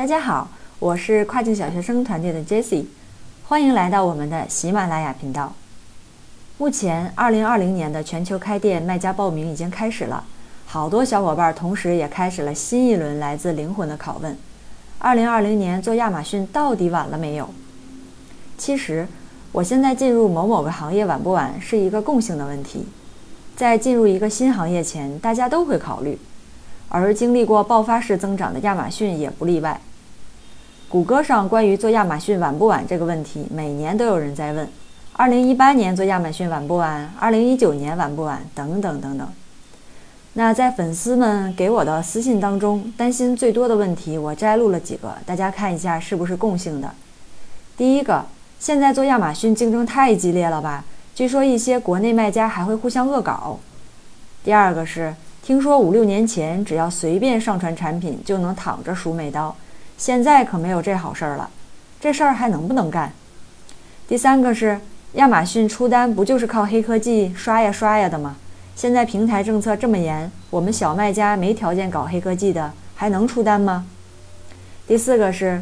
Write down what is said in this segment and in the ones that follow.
大家好，我是跨境小学生团队的 Jessie，欢迎来到我们的喜马拉雅频道。目前，二零二零年的全球开店卖家报名已经开始了，好多小伙伴同时也开始了新一轮来自灵魂的拷问：二零二零年做亚马逊到底晚了没有？其实，我现在进入某某个行业晚不晚是一个共性的问题，在进入一个新行业前，大家都会考虑。而经历过爆发式增长的亚马逊也不例外。谷歌上关于做亚马逊晚不晚这个问题，每年都有人在问：二零一八年做亚马逊晚不晚？二零一九年晚不晚？等等等等。那在粉丝们给我的私信当中，担心最多的问题，我摘录了几个，大家看一下是不是共性的。第一个，现在做亚马逊竞争太激烈了吧？据说一些国内卖家还会互相恶搞。第二个是。听说五六年前，只要随便上传产品就能躺着数美刀，现在可没有这好事儿了。这事儿还能不能干？第三个是亚马逊出单不就是靠黑科技刷呀刷呀的吗？现在平台政策这么严，我们小卖家没条件搞黑科技的，还能出单吗？第四个是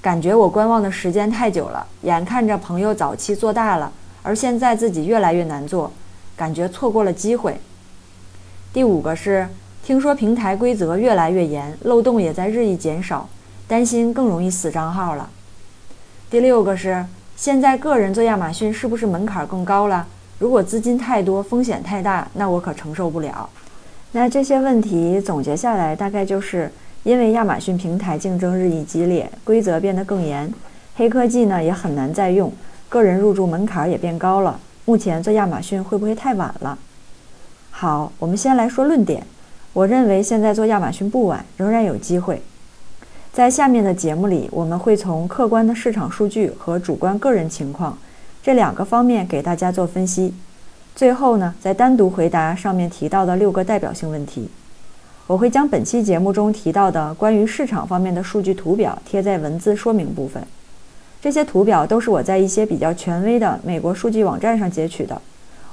感觉我观望的时间太久了，眼看着朋友早期做大了，而现在自己越来越难做，感觉错过了机会。第五个是，听说平台规则越来越严，漏洞也在日益减少，担心更容易死账号了。第六个是，现在个人做亚马逊是不是门槛更高了？如果资金太多，风险太大，那我可承受不了。那这些问题总结下来，大概就是因为亚马逊平台竞争日益激烈，规则变得更严，黑科技呢也很难再用，个人入驻门槛也变高了。目前做亚马逊会不会太晚了？好，我们先来说论点。我认为现在做亚马逊不晚，仍然有机会。在下面的节目里，我们会从客观的市场数据和主观个人情况这两个方面给大家做分析。最后呢，再单独回答上面提到的六个代表性问题。我会将本期节目中提到的关于市场方面的数据图表贴在文字说明部分。这些图表都是我在一些比较权威的美国数据网站上截取的。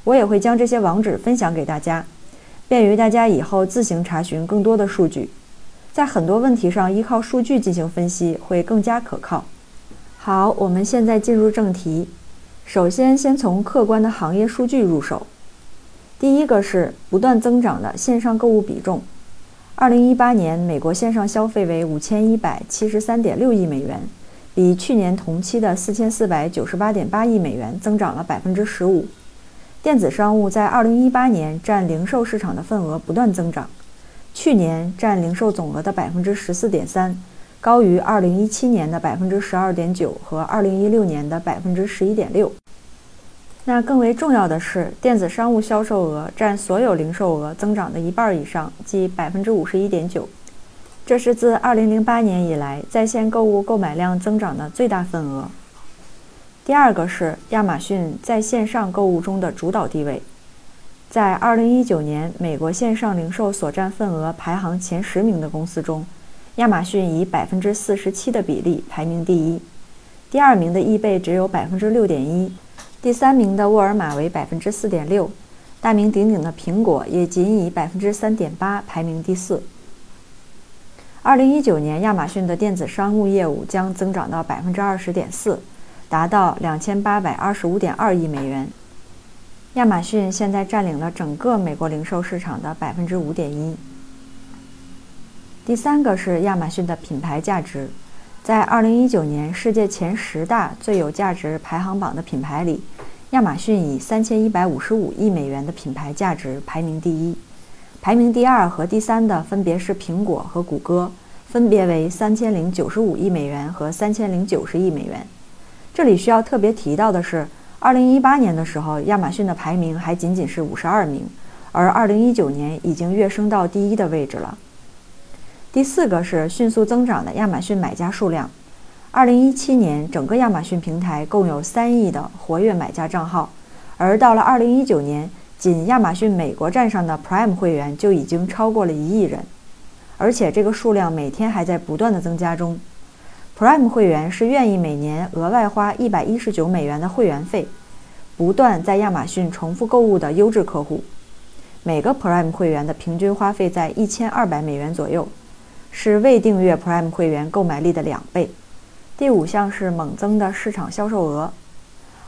我也会将这些网址分享给大家，便于大家以后自行查询更多的数据。在很多问题上，依靠数据进行分析会更加可靠。好，我们现在进入正题。首先，先从客观的行业数据入手。第一个是不断增长的线上购物比重。二零一八年，美国线上消费为五千一百七十三点六亿美元，比去年同期的四千四百九十八点八亿美元增长了百分之十五。电子商务在2018年占零售市场的份额不断增长，去年占零售总额的14.3%，高于2017年的12.9%和2016年的11.6%。那更为重要的是，电子商务销售额占所有零售额增长的一半以上，即51.9%，这是自2008年以来在线购物购买量增长的最大份额。第二个是亚马逊在线上购物中的主导地位，在2019年美国线上零售所占份额排行前十名的公司中，亚马逊以百分之四十七的比例排名第一，第二名的易贝只有百分之六点一，第三名的沃尔玛为百分之四点六，大名鼎鼎的苹果也仅以百分之三点八排名第四。2019年亚马逊的电子商务业务将增长到百分之二十点四。达到两千八百二十五点二亿美元。亚马逊现在占领了整个美国零售市场的百分之五点一。第三个是亚马逊的品牌价值，在二零一九年世界前十大最有价值排行榜的品牌里，亚马逊以三千一百五十五亿美元的品牌价值排名第一，排名第二和第三的分别是苹果和谷歌，分别为三千零九十五亿美元和三千零九十亿美元。这里需要特别提到的是，二零一八年的时候，亚马逊的排名还仅仅是五十二名，而二零一九年已经跃升到第一的位置了。第四个是迅速增长的亚马逊买家数量。二零一七年，整个亚马逊平台共有三亿的活跃买家账号，而到了二零一九年，仅亚马逊美国站上的 Prime 会员就已经超过了一亿人，而且这个数量每天还在不断的增加中。Prime 会员是愿意每年额外花一百一十九美元的会员费，不断在亚马逊重复购物的优质客户。每个 Prime 会员的平均花费在一千二百美元左右。是未订阅 Prime 会员购买力的两倍。第五项是猛增的市场销售额。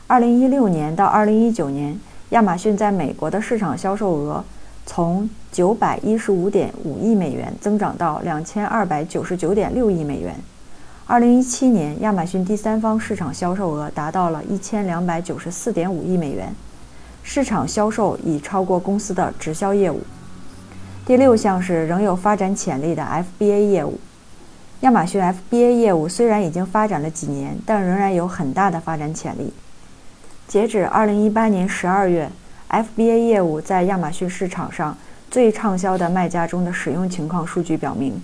二零一六年到二零一九年，亚马逊在美国的市场销售额从九百一十五点五亿美元增长到两千二百九十九点六亿美元。二零一七年，亚马逊第三方市场销售额达到了一千两百九十四点五亿美元，市场销售已超过公司的直销业务。第六项是仍有发展潜力的 FBA 业务。亚马逊 FBA 业务虽然已经发展了几年，但仍然有很大的发展潜力。截止2018年12月，FBA 业务在亚马逊市场上最畅销的卖家中的使用情况数据表明，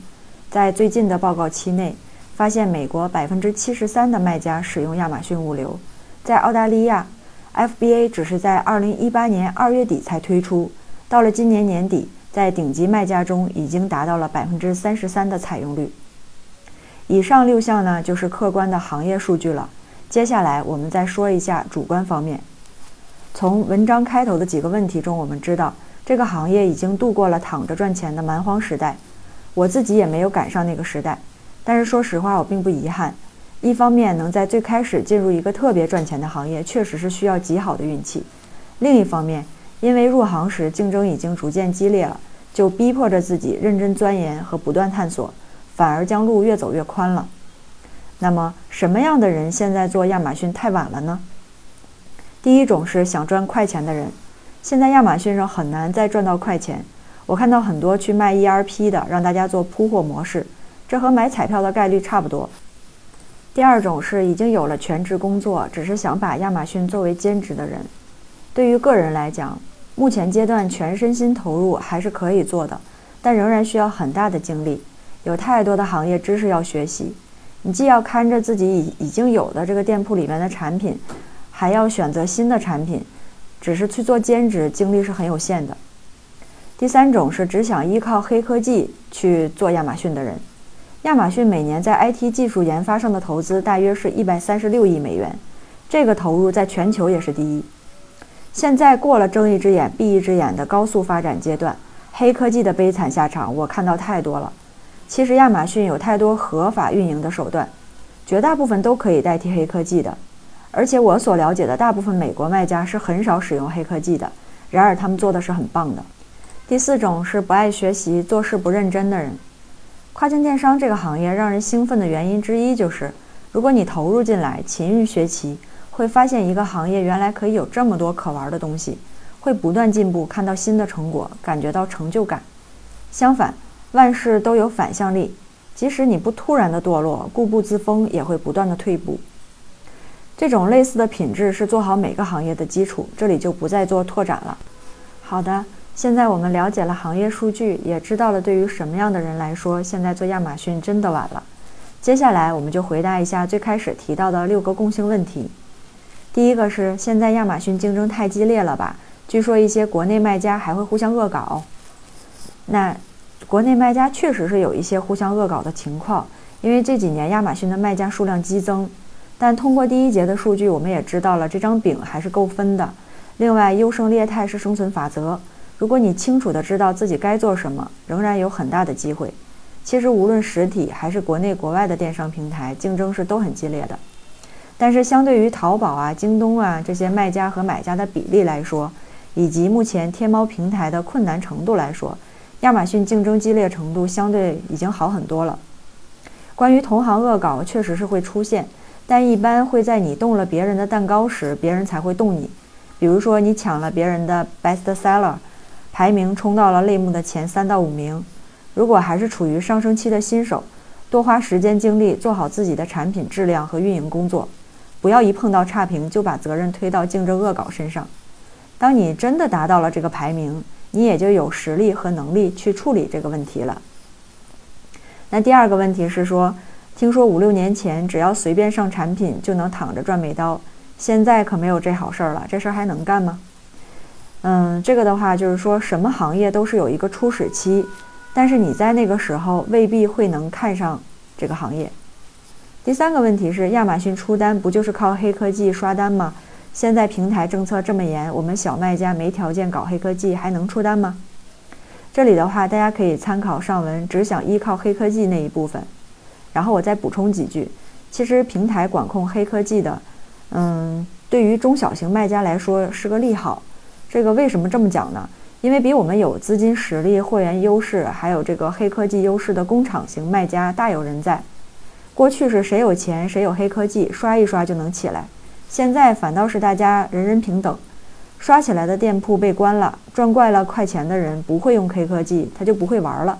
在最近的报告期内，发现美国百分之七十三的卖家使用亚马逊物流。在澳大利亚，FBA 只是在2018年2月底才推出，到了今年年底，在顶级卖家中已经达到了百分之三十三的采用率。以上六项呢，就是客观的行业数据了。接下来我们再说一下主观方面。从文章开头的几个问题中，我们知道这个行业已经度过了躺着赚钱的蛮荒时代。我自己也没有赶上那个时代，但是说实话，我并不遗憾。一方面，能在最开始进入一个特别赚钱的行业，确实是需要极好的运气；另一方面，因为入行时竞争已经逐渐激烈了，就逼迫着自己认真钻研和不断探索。反而将路越走越宽了。那么，什么样的人现在做亚马逊太晚了呢？第一种是想赚快钱的人，现在亚马逊上很难再赚到快钱。我看到很多去卖 ERP 的，让大家做铺货模式，这和买彩票的概率差不多。第二种是已经有了全职工作，只是想把亚马逊作为兼职的人。对于个人来讲，目前阶段全身心投入还是可以做的，但仍然需要很大的精力。有太多的行业知识要学习，你既要看着自己已已经有的这个店铺里面的产品，还要选择新的产品，只是去做兼职，精力是很有限的。第三种是只想依靠黑科技去做亚马逊的人。亚马逊每年在 IT 技术研发上的投资大约是一百三十六亿美元，这个投入在全球也是第一。现在过了睁一只眼闭一只眼的高速发展阶段，黑科技的悲惨下场我看到太多了。其实亚马逊有太多合法运营的手段，绝大部分都可以代替黑科技的。而且我所了解的大部分美国卖家是很少使用黑科技的，然而他们做的是很棒的。第四种是不爱学习、做事不认真的人。跨境电商这个行业让人兴奋的原因之一就是，如果你投入进来，勤于学习，会发现一个行业原来可以有这么多可玩的东西，会不断进步，看到新的成果，感觉到成就感。相反，万事都有反向力，即使你不突然的堕落，固步自封也会不断的退步。这种类似的品质是做好每个行业的基础，这里就不再做拓展了。好的，现在我们了解了行业数据，也知道了对于什么样的人来说，现在做亚马逊真的晚了。接下来我们就回答一下最开始提到的六个共性问题。第一个是现在亚马逊竞争太激烈了吧？据说一些国内卖家还会互相恶搞。那。国内卖家确实是有一些互相恶搞的情况，因为这几年亚马逊的卖家数量激增。但通过第一节的数据，我们也知道了这张饼还是够分的。另外，优胜劣汰是生存法则。如果你清楚的知道自己该做什么，仍然有很大的机会。其实无论实体还是国内国外的电商平台，竞争是都很激烈的。但是相对于淘宝啊、京东啊这些卖家和买家的比例来说，以及目前天猫平台的困难程度来说，亚马逊竞争激烈程度相对已经好很多了。关于同行恶搞，确实是会出现，但一般会在你动了别人的蛋糕时，别人才会动你。比如说，你抢了别人的 best seller，排名冲到了类目的前三到五名。如果还是处于上升期的新手，多花时间精力做好自己的产品质量和运营工作，不要一碰到差评就把责任推到竞争恶搞身上。当你真的达到了这个排名，你也就有实力和能力去处理这个问题了。那第二个问题是说，听说五六年前只要随便上产品就能躺着赚美刀，现在可没有这好事儿了，这事儿还能干吗？嗯，这个的话就是说什么行业都是有一个初始期，但是你在那个时候未必会能看上这个行业。第三个问题是，亚马逊出单不就是靠黑科技刷单吗？现在平台政策这么严，我们小卖家没条件搞黑科技，还能出单吗？这里的话，大家可以参考上文只想依靠黑科技那一部分。然后我再补充几句，其实平台管控黑科技的，嗯，对于中小型卖家来说是个利好。这个为什么这么讲呢？因为比我们有资金实力、货源优势，还有这个黑科技优势的工厂型卖家大有人在。过去是谁有钱谁有黑科技，刷一刷就能起来。现在反倒是大家人人平等，刷起来的店铺被关了，赚惯了快钱的人不会用黑科技，他就不会玩了。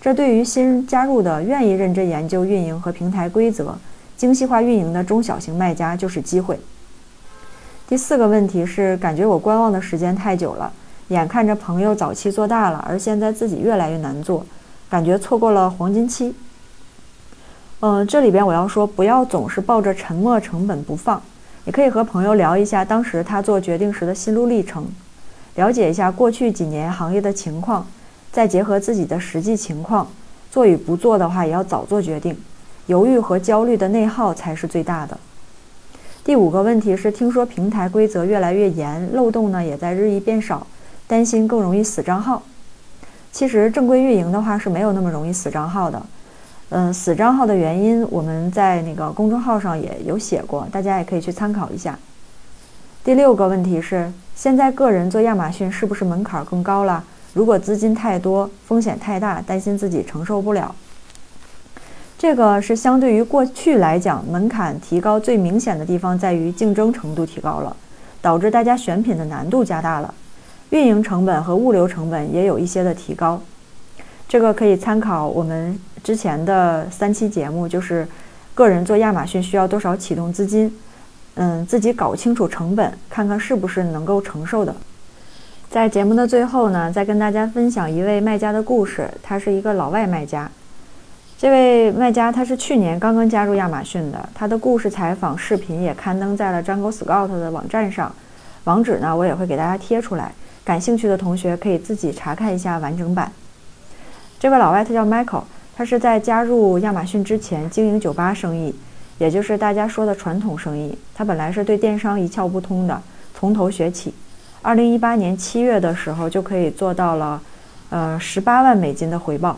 这对于新加入的、愿意认真研究运营和平台规则、精细化运营的中小型卖家就是机会。第四个问题是，感觉我观望的时间太久了。眼看着朋友早期做大了，而现在自己越来越难做，感觉错过了黄金期。嗯，这里边我要说，不要总是抱着沉没成本不放，也可以和朋友聊一下当时他做决定时的心路历程，了解一下过去几年行业的情况，再结合自己的实际情况，做与不做的话也要早做决定。犹豫和焦虑的内耗才是最大的。第五个问题是，听说平台规则越来越严，漏洞呢也在日益变少。担心更容易死账号，其实正规运营的话是没有那么容易死账号的。嗯，死账号的原因我们在那个公众号上也有写过，大家也可以去参考一下。第六个问题是，现在个人做亚马逊是不是门槛更高了？如果资金太多，风险太大，担心自己承受不了。这个是相对于过去来讲，门槛提高最明显的地方在于竞争程度提高了，导致大家选品的难度加大了。运营成本和物流成本也有一些的提高，这个可以参考我们之前的三期节目，就是个人做亚马逊需要多少启动资金，嗯，自己搞清楚成本，看看是不是能够承受的。在节目的最后呢，再跟大家分享一位卖家的故事，他是一个老外卖家。这位卖家他是去年刚刚加入亚马逊的，他的故事采访视频也刊登在了 Jungle Scout 的网站上，网址呢我也会给大家贴出来。感兴趣的同学可以自己查看一下完整版。这位老外他叫 Michael，他是在加入亚马逊之前经营酒吧生意，也就是大家说的传统生意。他本来是对电商一窍不通的，从头学起。二零一八年七月的时候就可以做到了，呃，十八万美金的回报。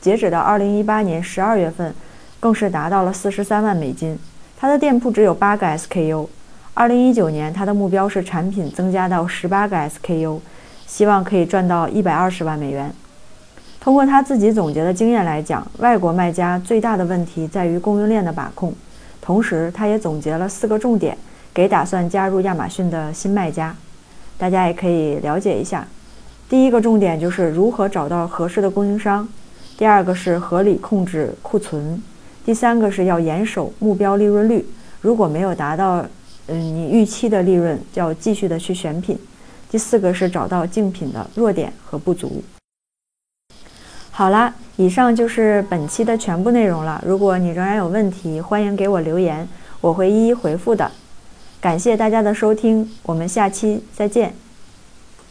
截止到二零一八年十二月份，更是达到了四十三万美金。他的店铺只有八个 SKU。二零一九年，他的目标是产品增加到十八个 SKU，希望可以赚到一百二十万美元。通过他自己总结的经验来讲，外国卖家最大的问题在于供应链的把控。同时，他也总结了四个重点，给打算加入亚马逊的新卖家，大家也可以了解一下。第一个重点就是如何找到合适的供应商；第二个是合理控制库存；第三个是要严守目标利润率，如果没有达到。嗯，你预期的利润就要继续的去选品。第四个是找到竞品的弱点和不足。好啦，以上就是本期的全部内容了。如果你仍然有问题，欢迎给我留言，我会一一回复的。感谢大家的收听，我们下期再见。